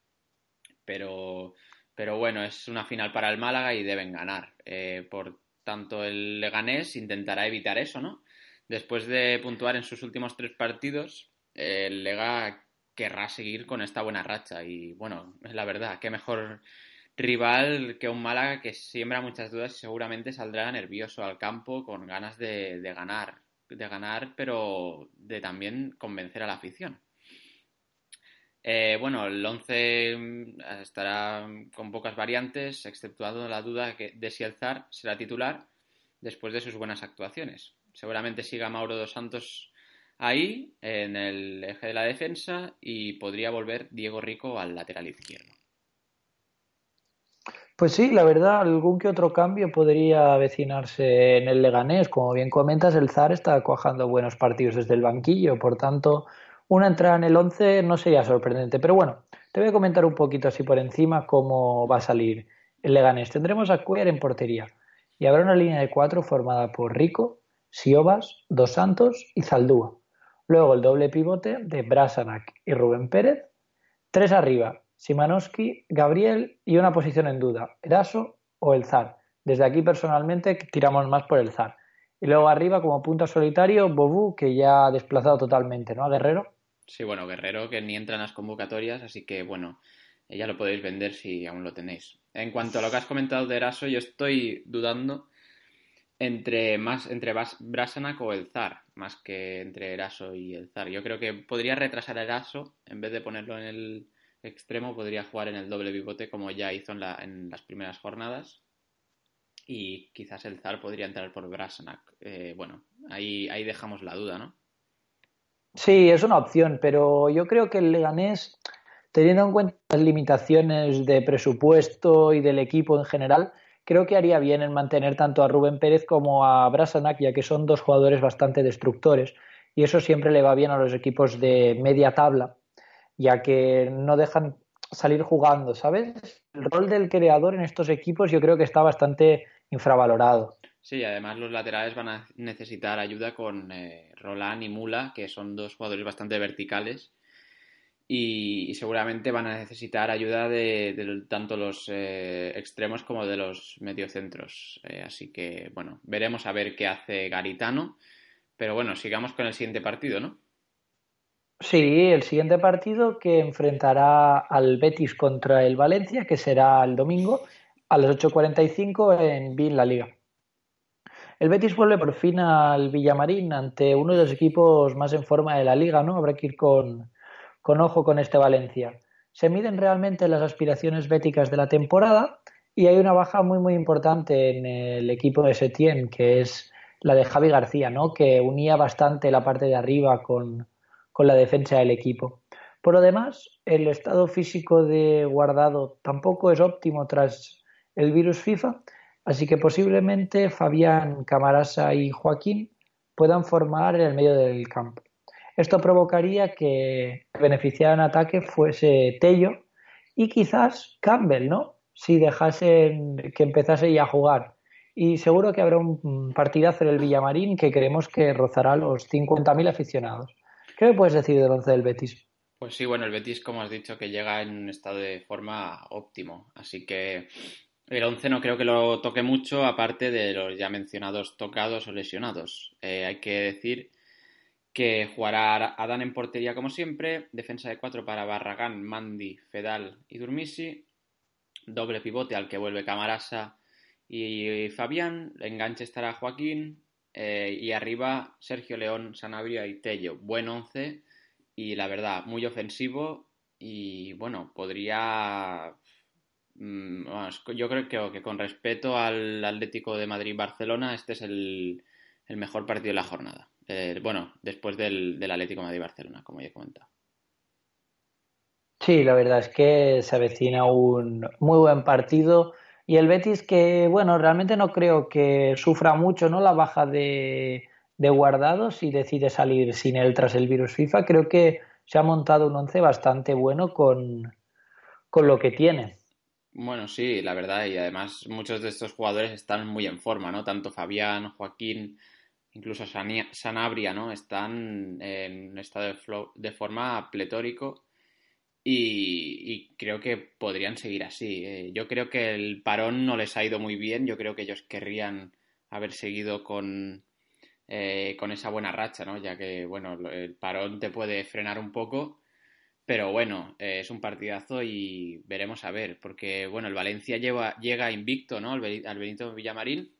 Pero, pero bueno, es una final para el Málaga y deben ganar. Eh, por tanto, el Leganés intentará evitar eso, ¿no? Después de puntuar en sus últimos tres partidos, el Lega querrá seguir con esta buena racha. Y bueno, es la verdad, qué mejor rival que un Málaga que siembra muchas dudas y seguramente saldrá nervioso al campo con ganas de, ganar, de ganar, pero de también convencer a la afición. Eh, bueno, el 11 mm, estará con pocas variantes, exceptuando la duda de si el Zar será titular después de sus buenas actuaciones. Seguramente siga Mauro dos Santos ahí, en el eje de la defensa, y podría volver Diego Rico al lateral izquierdo.
Pues sí, la verdad, algún que otro cambio podría avecinarse en el Leganés. Como bien comentas, el Zar está cuajando buenos partidos desde el banquillo, por tanto, una entrada en el 11 no sería sorprendente. Pero bueno, te voy a comentar un poquito así por encima cómo va a salir el Leganés. Tendremos a Cuellar en portería y habrá una línea de cuatro formada por Rico, Siobas, Dos Santos y Zaldúa. Luego el doble pivote de Brasanac y Rubén Pérez. Tres arriba, Simanowski, Gabriel y una posición en duda, Eraso o el Zar. Desde aquí personalmente tiramos más por el Zar. Y luego arriba como punto solitario, Bobú, que ya ha desplazado totalmente, ¿no? A Guerrero.
Sí, bueno, Guerrero que ni entra en las convocatorias, así que bueno, ya lo podéis vender si aún lo tenéis. En cuanto a lo que has comentado de Eraso, yo estoy dudando entre más entre Brasanac o el Zar, más que entre Eraso y el Zar. Yo creo que podría retrasar a Eraso, en vez de ponerlo en el extremo, podría jugar en el doble pivote como ya hizo en, la, en las primeras jornadas. Y quizás el Zar podría entrar por Brasanac. Eh, bueno, ahí, ahí dejamos la duda, ¿no?
Sí, es una opción, pero yo creo que el Leganés, teniendo en cuenta las limitaciones de presupuesto y del equipo en general, creo que haría bien en mantener tanto a Rubén Pérez como a Brasanac, ya que son dos jugadores bastante destructores. Y eso siempre le va bien a los equipos de media tabla, ya que no dejan salir jugando, ¿sabes? El rol del creador en estos equipos yo creo que está bastante infravalorado.
Sí, además los laterales van a necesitar ayuda con eh, Roland y Mula, que son dos jugadores bastante verticales. Y, seguramente van a necesitar ayuda de, de tanto los eh, extremos como de los mediocentros. Eh, así que, bueno, veremos a ver qué hace Garitano. Pero bueno, sigamos con el siguiente partido, ¿no?
Sí, el siguiente partido que enfrentará al Betis contra el Valencia, que será el domingo a las 8.45 en Bin La Liga. El Betis vuelve por fin al Villamarín ante uno de los equipos más en forma de la liga, ¿no? Habrá que ir con, con ojo con este Valencia. Se miden realmente las aspiraciones béticas de la temporada y hay una baja muy muy importante en el equipo de Setién, que es la de Javi García, ¿no? Que unía bastante la parte de arriba con, con la defensa del equipo. Por lo demás, el estado físico de Guardado tampoco es óptimo tras el virus FIFA, así que posiblemente Fabián, Camarasa y Joaquín puedan formar en el medio del campo. Esto provocaría que el beneficiado en ataque fuese Tello y quizás Campbell, ¿no? Si dejasen que empezase ya a jugar. Y seguro que habrá un partidazo en el Villamarín que creemos que rozará los 50.000 aficionados. ¿Qué me puedes decir del once del Betis?
Pues sí, bueno, el Betis, como has dicho, que llega en un estado de forma óptimo. Así que el once no creo que lo toque mucho, aparte de los ya mencionados tocados o lesionados. Eh, hay que decir que jugará Adán en portería como siempre, defensa de cuatro para Barragán, Mandi, Fedal y Durmisi, doble pivote al que vuelve Camarasa y Fabián, enganche estará Joaquín, eh, y arriba Sergio León, Sanabria y Tello. Buen once y la verdad, muy ofensivo y bueno, podría... Mm, yo creo que, con respeto al Atlético de Madrid-Barcelona, este es el, mejor partido de la jornada. Eh, bueno, después del, del Atlético de Madrid-Barcelona, como ya he comentado.
Sí, la verdad es que se avecina un muy buen partido y el Betis que, bueno, realmente no creo que sufra mucho ¿no? la baja de, de guardados y decide salir sin él tras el virus FIFA. Creo que se ha montado un once bastante bueno con, con lo que tiene.
Bueno, sí, la verdad, y además muchos de estos jugadores están muy en forma, ¿no? Tanto Fabián, Joaquín, incluso Sanabria, ¿no? Están en un estado de, de forma pletórico y, creo que podrían seguir así. Eh, yo creo que el parón no les ha ido muy bien. Yo creo que ellos querrían haber seguido con, eh, con esa buena racha, ¿no? Ya que, bueno, el parón te puede frenar un poco. Pero bueno, eh, es un partidazo y veremos a ver. Porque, bueno, el Valencia lleva, llega invicto, ¿no? Al Benito Villamarín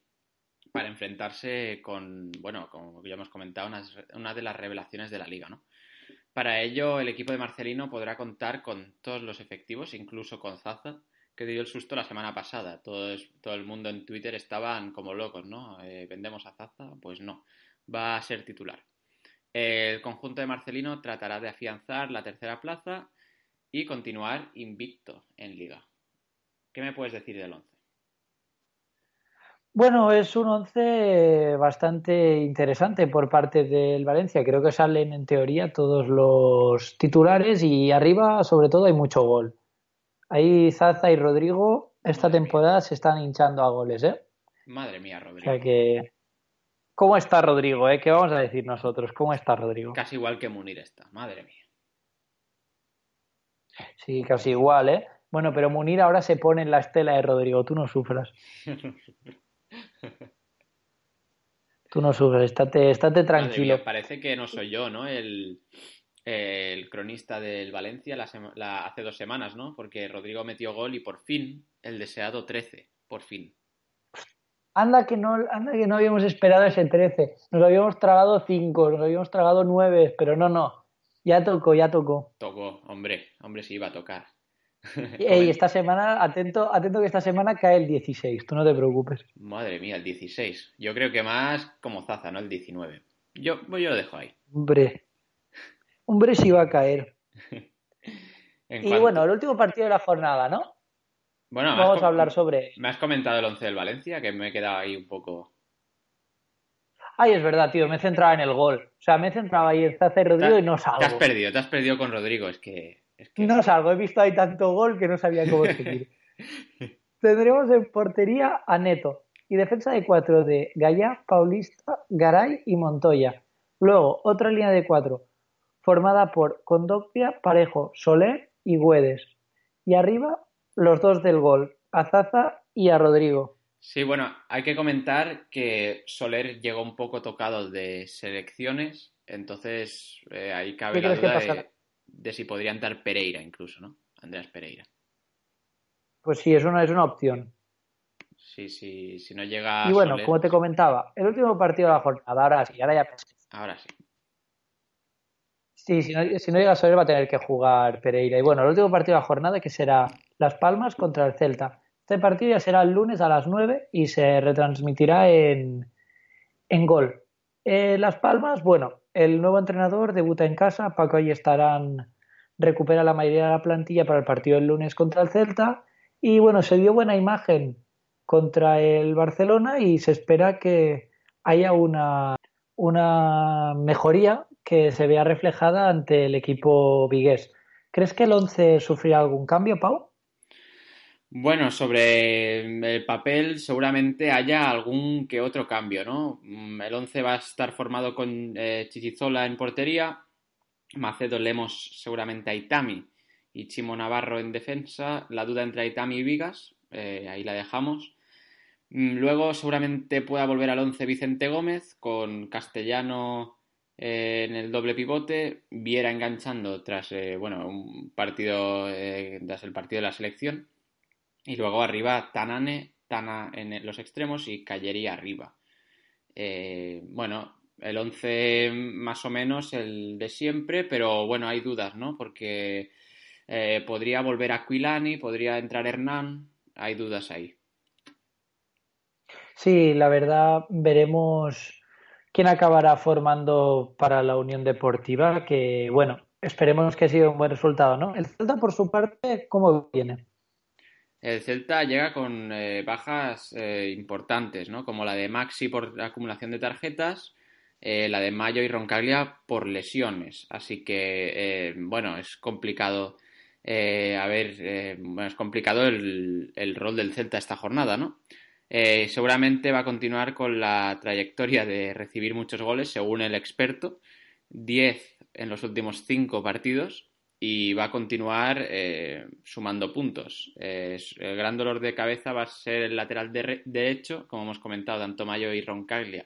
para enfrentarse con, bueno, como ya hemos comentado, una, una de las revelaciones de la liga, ¿no? Para ello, el equipo de Marcelino podrá contar con todos los efectivos, incluso con Zaza, que dio el susto la semana pasada. Todo, todo el mundo en Twitter estaban como locos, ¿no? Eh, ¿Vendemos a Zaza? Pues no, va a ser titular. El conjunto de Marcelino tratará de afianzar la tercera plaza y continuar invicto en liga. ¿Qué me puedes decir del once?
Bueno, es un once bastante interesante por parte del Valencia. Creo que salen en teoría todos los titulares y arriba, sobre todo, hay mucho gol. Ahí Zaza y Rodrigo esta Madre temporada mía. se están hinchando a goles, ¿eh?
Madre mía, Rodrigo.
O sea que... ¿Cómo está Rodrigo, eh? ¿Qué vamos a decir nosotros? ¿Cómo está Rodrigo?
Casi igual que Munir está, madre mía.
Sí, casi igual, ¿eh? Bueno, pero Munir ahora se pone en la estela de Rodrigo, tú no sufras. Tú no subes, estate, estate tranquilo.
Mía, parece que no soy yo, ¿no? El, el cronista del Valencia la, la, hace dos semanas, ¿no? Porque Rodrigo metió gol y por fin el deseado 13, por fin.
Anda que no, anda que no habíamos esperado ese 13. Nos habíamos tragado 5, nos habíamos tragado 9, pero no, no. Ya tocó, ya tocó.
Tocó, hombre, hombre, sí iba a tocar.
Ey, esta semana, atento, atento que esta semana cae el 16, tú no te preocupes.
Madre mía, el 16. Yo creo que más como Zaza, ¿no? El 19. Yo, yo lo dejo ahí.
Hombre, hombre sí va a caer. y cuanto... bueno, el último partido de la jornada, ¿no?
Bueno,
vamos a hablar sobre.
Me has comentado el 11 del Valencia, que me he quedado ahí un poco.
Ay, es verdad, tío, me he centrado en el gol. O sea, me he centrado ahí en Zaza y Rodrigo y no salgo.
Te has perdido, te has perdido con Rodrigo, es que. Es que...
No salgo, he visto ahí tanto gol que no sabía cómo seguir. Tendremos en portería a Neto. Y defensa de cuatro de Gaya, Paulista, Garay y Montoya. Luego, otra línea de cuatro formada por Condopia, Parejo, Soler y Güedes. Y arriba, los dos del gol, a Zaza y a Rodrigo.
Sí, bueno, hay que comentar que Soler llegó un poco tocado de selecciones, entonces eh, ahí cabe
¿Qué
la duda de? De si podría entrar Pereira incluso, ¿no? Andreas Pereira.
Pues sí, es una, es una opción.
Sí, sí, si no llega
y bueno,
Soler,
como te comentaba, el último partido de la jornada, ahora sí, ahora ya
ahora sí.
Sí, si no, si no llega a Soler va a tener que jugar Pereira. Y bueno, el último partido de la jornada que será Las Palmas contra el Celta. Este partido ya será el lunes a las 9 y se retransmitirá en, en Gol. Eh, Las Palmas, bueno, el nuevo entrenador debuta en casa. Paco y estarán recupera la mayoría de la plantilla para el partido del lunes contra el Celta. Y bueno, se dio buena imagen contra el Barcelona y se espera que haya una, una mejoría que se vea reflejada ante el equipo vigués. ¿Crees que el 11 sufrirá algún cambio, Pau?
Bueno, sobre el papel seguramente haya algún que otro cambio, ¿no? Mm, El 11 va a estar formado con eh, Chichizola en portería, Macedo Lemos seguramente a Itami y Chimo Navarro en defensa, la duda entre Itami y Vigas, eh, ahí la dejamos. Mm, Luego seguramente pueda volver al 11 Vicente Gómez con Castellano eh, en el doble pivote, Viera enganchando tras bueno, un partido tras el partido de la selección y luego arriba Tanane, Tana en los extremos y Callería arriba. Eh, bueno, el 11 más o menos el de siempre, pero bueno, hay dudas, ¿no? Porque eh, podría volver Aquilani, podría entrar Hernán, hay dudas ahí.
Sí, la verdad, veremos quién acabará formando para la Unión Deportiva, que bueno, esperemos que siga un buen resultado, ¿no? El Celta, por su parte, ¿cómo viene?
El Celta llega con eh, bajas eh, importantes, ¿no? Como la de Maxi por acumulación de tarjetas, eh, la de Mayo y Roncaglia por lesiones. Así que, eh, bueno, es complicado. a ver, es complicado el, el rol del Celta esta jornada, ¿no? Seguramente va a continuar con la trayectoria de recibir muchos goles, según el experto, 10 en los últimos 5 partidos, y va a continuar eh, sumando puntos. El gran dolor de cabeza va a ser el lateral de- derecho, como hemos comentado, tanto Mayo y Roncaglia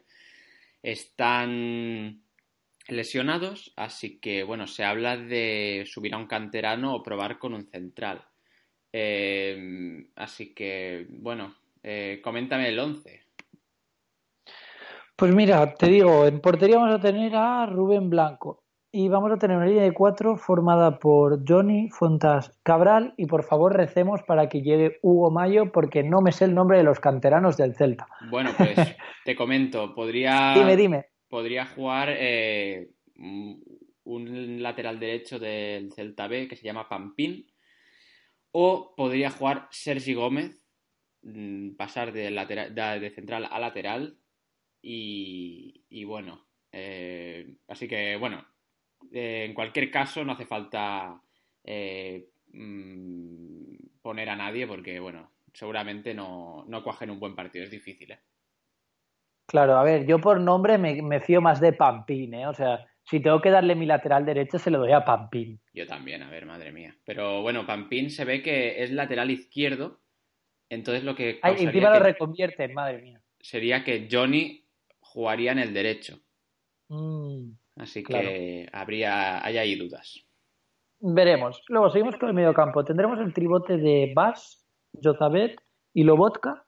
están lesionados, así que bueno, se habla de subir a un canterano o probar con un central. Eh, así que bueno, eh, coméntame el 11.
Pues mira, te digo, en portería vamos a tener a Rubén Blanco y vamos a tener una línea de cuatro formada por Johnny Fontas Cabral y por favor recemos para que llegue Hugo Mayo porque no me sé el nombre de los canteranos del Celta.
Bueno, pues te comento, podría,
Dime, dime.
podría jugar eh, un lateral derecho del Celta B que se llama Pampín, o podría jugar Sergi Gómez, mm, pasar de, lateral, de, de central a lateral, y, y bueno, eh, así que bueno, eh, en cualquier caso no hace falta eh, mm, poner a nadie porque bueno, seguramente no, no cuajen un buen partido, es difícil, ¿eh?
Claro, a ver, yo por nombre me, me fío más de Pampín, ¿eh? O sea, si tengo que darle mi lateral derecho se lo doy a Pampín.
Yo también, a ver, madre mía. Pero bueno, Pampín se ve que es lateral izquierdo, entonces lo que
Ay, encima lo reconvierten, madre mía.
sería que Johnny jugaría en el derecho.
Mm,
Así
Claro.
que habría, hay ahí dudas.
veremos. Luego seguimos con el mediocampo. Tendremos el tribote de Bas, Jozabet y Lobotka.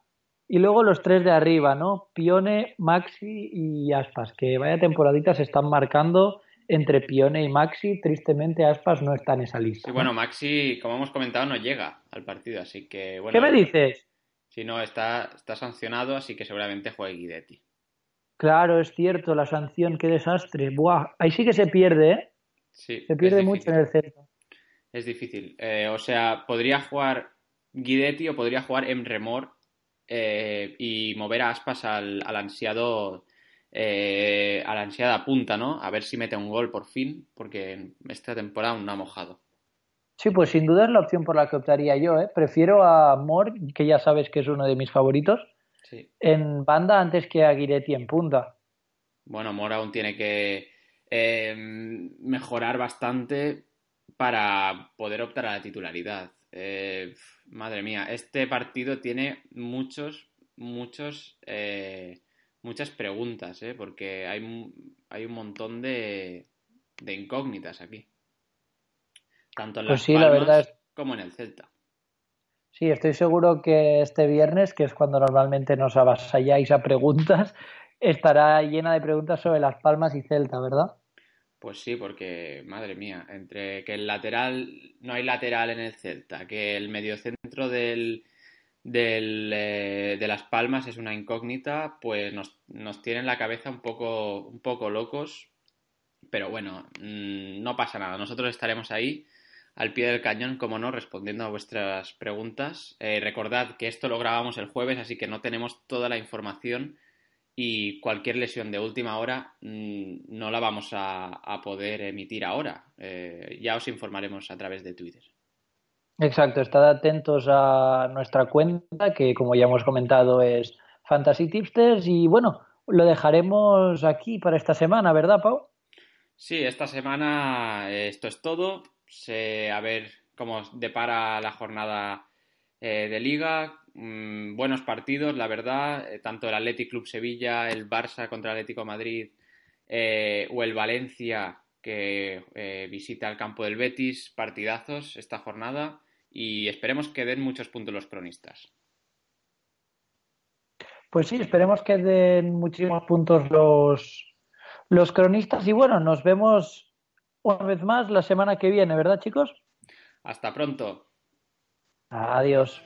Y luego los tres de arriba, ¿no? Pione, Maxi y Aspas. Que vaya temporadita se están marcando entre Pione y Maxi. Tristemente Aspas no está en esa lista.
Sí,
¿no?
bueno, Maxi, como hemos comentado, no llega al partido, así que bueno.
¿Qué me dices?
Si no, está, está sancionado, así que seguramente juegue Guidetti.
Claro, es cierto, la sanción, qué desastre. Buah, ahí sí que se pierde, ¿eh?
Sí,
Se pierde mucho en el Celta.
Es difícil. Eh, o sea, podría jugar Guidetti o podría jugar Emre Mor eh, y mover a Aspas al, al ansiado eh, a la ansiada punta, ¿no? A ver si mete un gol por fin, porque esta temporada aún no ha mojado.
Sí, pues sin duda es la opción por la que optaría yo, ¿eh? Prefiero a Moore, que ya sabes que es uno de mis favoritos,
Sí.
en banda antes que a Guiretti en punta.
Bueno, Mora aún tiene que eh, mejorar bastante para poder optar a la titularidad. Eh, madre mía, este partido tiene muchos, muchos, eh, muchas preguntas, ¿eh? porque hay, hay un montón de, de incógnitas aquí. Tanto en
Pues sí, la verdad es-
como en el Celta.
Sí, estoy seguro que este viernes, que es cuando normalmente nos avasalláis a preguntas, estará llena de preguntas sobre Las Palmas y Celta, ¿verdad?
Pues sí, porque, madre mía, entre que el lateral, no hay lateral en el Celta, que el mediocentro del, del, eh, de Las Palmas es una incógnita, pues nos, nos tienen la cabeza un poco, un poco locos. Pero bueno, mm, no pasa nada. Nosotros estaremos ahí al pie del cañón, como no, respondiendo a vuestras preguntas. Eh, recordad que esto lo grabamos el jueves, así que no tenemos toda la información y cualquier lesión de última hora mm, no la vamos a, a poder emitir ahora. Eh, ya os informaremos a través de Twitter.
Exacto, estad atentos a nuestra cuenta, que como ya hemos comentado es Fantasy Tipsters, y bueno, lo dejaremos aquí para esta semana, ¿verdad, Pau?
Sí, esta semana eh, esto es todo. A ver cómo depara la jornada eh, de liga. Mm, buenos partidos, la verdad. Eh, tanto el Athletic Club Sevilla, el Barça contra Atlético Madrid eh, o el Valencia que visita el campo del Betis. Partidazos esta jornada y esperemos que den muchos puntos los cronistas.
Pues sí, esperemos que den muchísimos puntos los, los cronistas, y bueno, nos vemos una vez más la semana que viene, ¿verdad, chicos?
Hasta pronto.
Adiós.